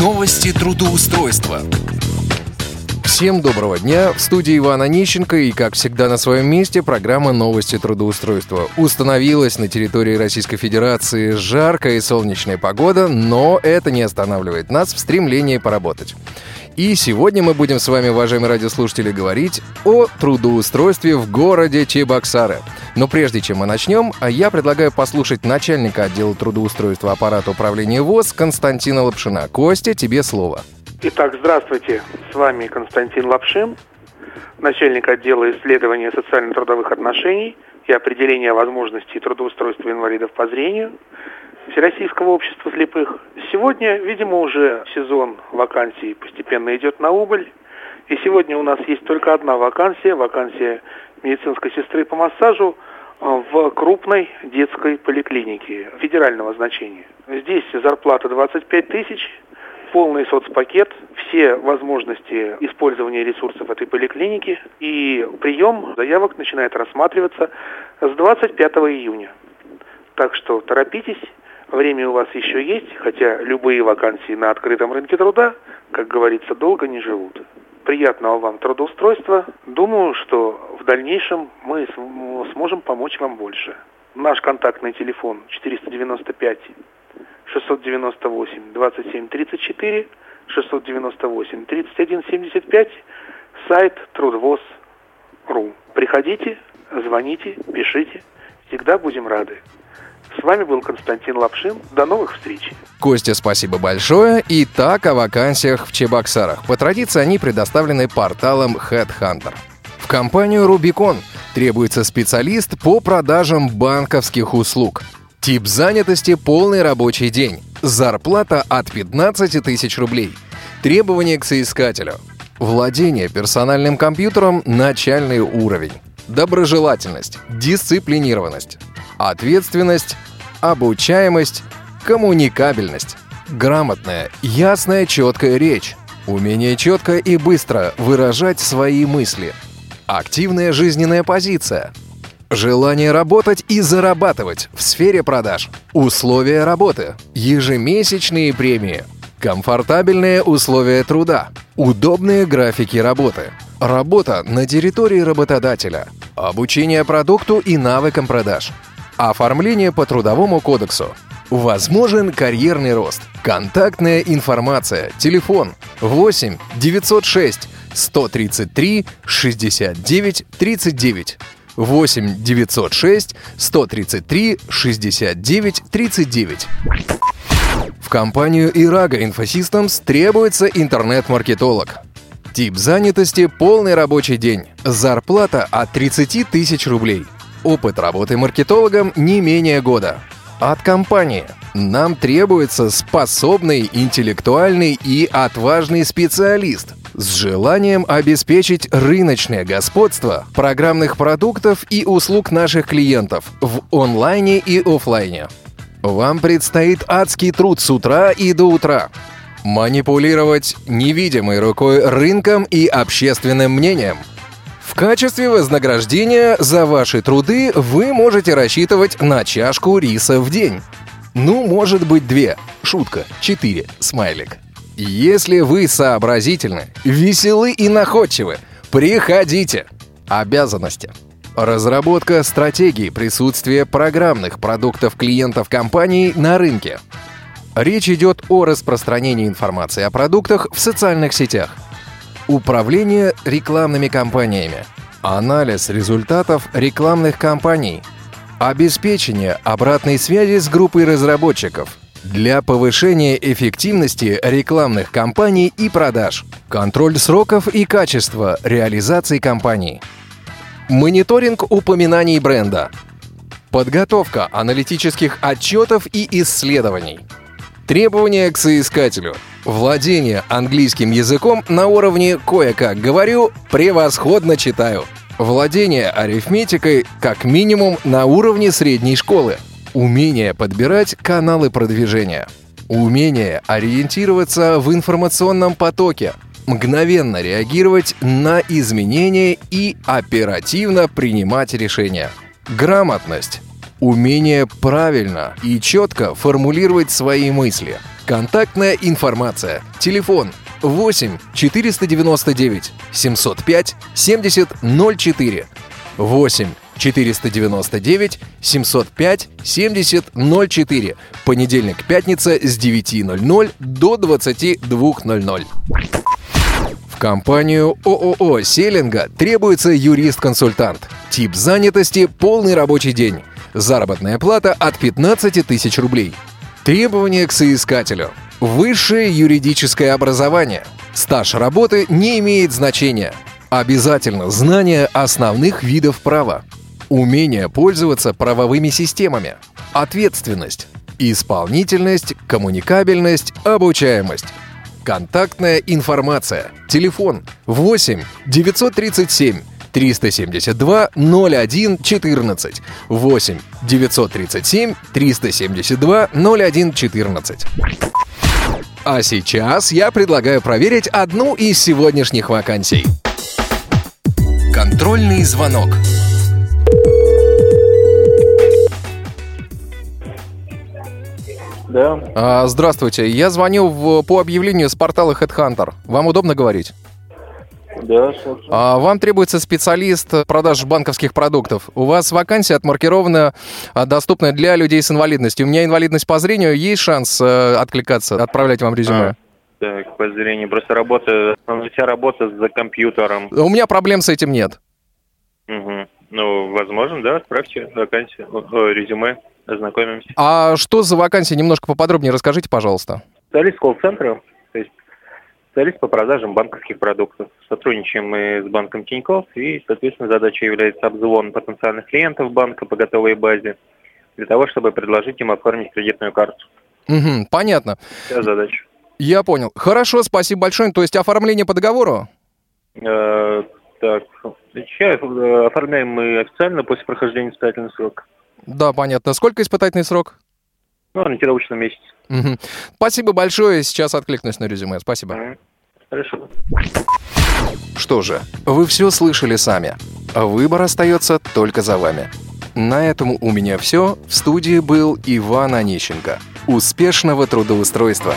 Новости трудоустройства. Всем доброго дня. В студии Ивана Нищенко и, как всегда, на своем месте программа «Новости трудоустройства». Установилась на территории Российской Федерации жаркая и солнечная погода, но это не останавливает нас в стремлении поработать. И сегодня мы будем с вами, уважаемые радиослушатели, говорить о трудоустройстве в городе Чебоксары. Но прежде чем мы начнем, я предлагаю послушать начальника отдела трудоустройства аппарата управления ВОЗ Константина Лапшина. Костя, тебе слово. Итак, здравствуйте. С вами Константин Лапшин, начальник отдела исследования социально-трудовых отношений и определения возможностей трудоустройства инвалидов по зрению Всероссийского общества слепых. Сегодня, видимо, уже сезон вакансий постепенно идет на убыль. И сегодня у нас есть только одна вакансия, вакансия медицинской сестры по массажу э, в крупной детской поликлинике федерального значения. Здесь зарплата 25 тысяч, полный соцпакет, все возможности использования ресурсов этой поликлиники. И прием заявок начинает рассматриваться с 25 июня. Так что торопитесь, Время у вас еще есть, хотя любые вакансии на открытом рынке труда, как говорится, долго не живут. Приятного вам трудоустройства. Думаю, что в дальнейшем мы сможем помочь вам больше. Наш контактный телефон 495 698 27 34 698 31 75 сайт трудвоз.ру. Приходите, звоните, пишите. Всегда будем рады. С вами был Константин Лапшин. До новых встреч. Костя, спасибо большое. Итак, о вакансиях в Чебоксарах. По традиции они предоставлены порталом Headhunter. В компанию Rubicon требуется специалист по продажам банковских услуг. Тип занятости – полный рабочий день. Зарплата от 15 тысяч рублей. Требования к соискателю. Владение персональным компьютером – начальный уровень. Доброжелательность, дисциплинированность, ответственность, обучаемость, коммуникабельность, грамотная, ясная, четкая речь, умение четко и быстро выражать свои мысли, активная жизненная позиция, желание работать и зарабатывать в сфере продаж, условия работы, ежемесячные премии, комфортабельные условия труда, удобные графики работы, работа на территории работодателя, обучение продукту и навыкам продаж – Оформление по Трудовому кодексу. Возможен карьерный рост. Контактная информация. Телефон 8 906 133 69 39. 8 906 133 69 39. В компанию Iraga InfoSystems требуется интернет-маркетолог. Тип занятости – полный рабочий день. Зарплата от 30 тысяч рублей – Опыт работы маркетологом не менее года. От компании нам требуется способный, интеллектуальный и отважный специалист с желанием обеспечить рыночное господство программных продуктов и услуг наших клиентов в онлайне и офлайне. Вам предстоит адский труд с утра и до утра. Манипулировать невидимой рукой рынком и общественным мнением – в качестве вознаграждения за ваши труды вы можете рассчитывать на чашку риса в день. Ну, может быть, две. Шутка. Четыре. Смайлик. Если вы сообразительны, веселы и находчивы, приходите. Обязанности. Разработка стратегии присутствия программных продуктов клиентов компании на рынке. Речь идет о распространении информации о продуктах в социальных сетях – Управление рекламными кампаниями. Анализ результатов рекламных кампаний. Обеспечение обратной связи с группой разработчиков. Для повышения эффективности рекламных кампаний и продаж. Контроль сроков и качества реализации кампаний. Мониторинг упоминаний бренда. Подготовка аналитических отчетов и исследований. Требования к соискателю – Владение английским языком на уровне «кое-как говорю», превосходно читаю. Владение арифметикой как минимум на уровне средней школы. Умение подбирать каналы продвижения. Умение ориентироваться в информационном потоке. Мгновенно реагировать на изменения и оперативно принимать решения. Грамотность. Умение правильно и четко формулировать свои мысли – Контактная информация. Телефон 8 499 705 70 04. 8 499 705 70 04. Понедельник, пятница с 9.00 до 22.00. В компанию ООО «Селинга» требуется юрист-консультант. Тип занятости – полный рабочий день. Заработная плата от 15 тысяч рублей. Требования к соискателю. Высшее юридическое образование. Стаж работы не имеет значения. Обязательно знание основных видов права. Умение пользоваться правовыми системами. Ответственность. Исполнительность, коммуникабельность, обучаемость. Контактная информация. Телефон 8 937 372 01 14 8 937 372 01 14. А сейчас я предлагаю проверить одну из сегодняшних вакансий. Контрольный звонок. Да, А, здравствуйте, я звоню в- по объявлению с портала Headhunter. Вам удобно говорить? Да. А, вам требуется специалист продаж банковских продуктов. У вас вакансия отмаркирована, а, доступная для людей с инвалидностью. У меня инвалидность по зрению, есть шанс э, откликаться, отправлять вам резюме? Так, по зрению, просто работа, вся работа за компьютером. У меня проблем с этим нет. Мгм. Ну, возможно, да, отправьте вакансию, о, о, резюме, ознакомимся. А что за вакансия? Немножко поподробнее расскажите, пожалуйста. Специалист колл-центра, то есть специалист по продажам банковских продуктов. Сотрудничаем мы с банком Тинькофф, и, соответственно, задача является обзвон потенциальных клиентов банка по готовой базе, для того, чтобы предложить им оформить кредитную карту. Мгм, понятно. Вся задача. Я понял. Хорошо, спасибо большое. То есть оформление по договору? Э, Так, сейчас э, оформляем мы официально после прохождения испытательного срока. Да, понятно. Сколько испытательный срок? Ну, ориентировочно месяц. Мгм. Спасибо большое. Сейчас откликнусь на резюме. Спасибо. Хорошо. Что же, вы все слышали сами. Выбор остается только за вами. На этом у меня все. В студии был Иван Онищенко. Успешного трудоустройства!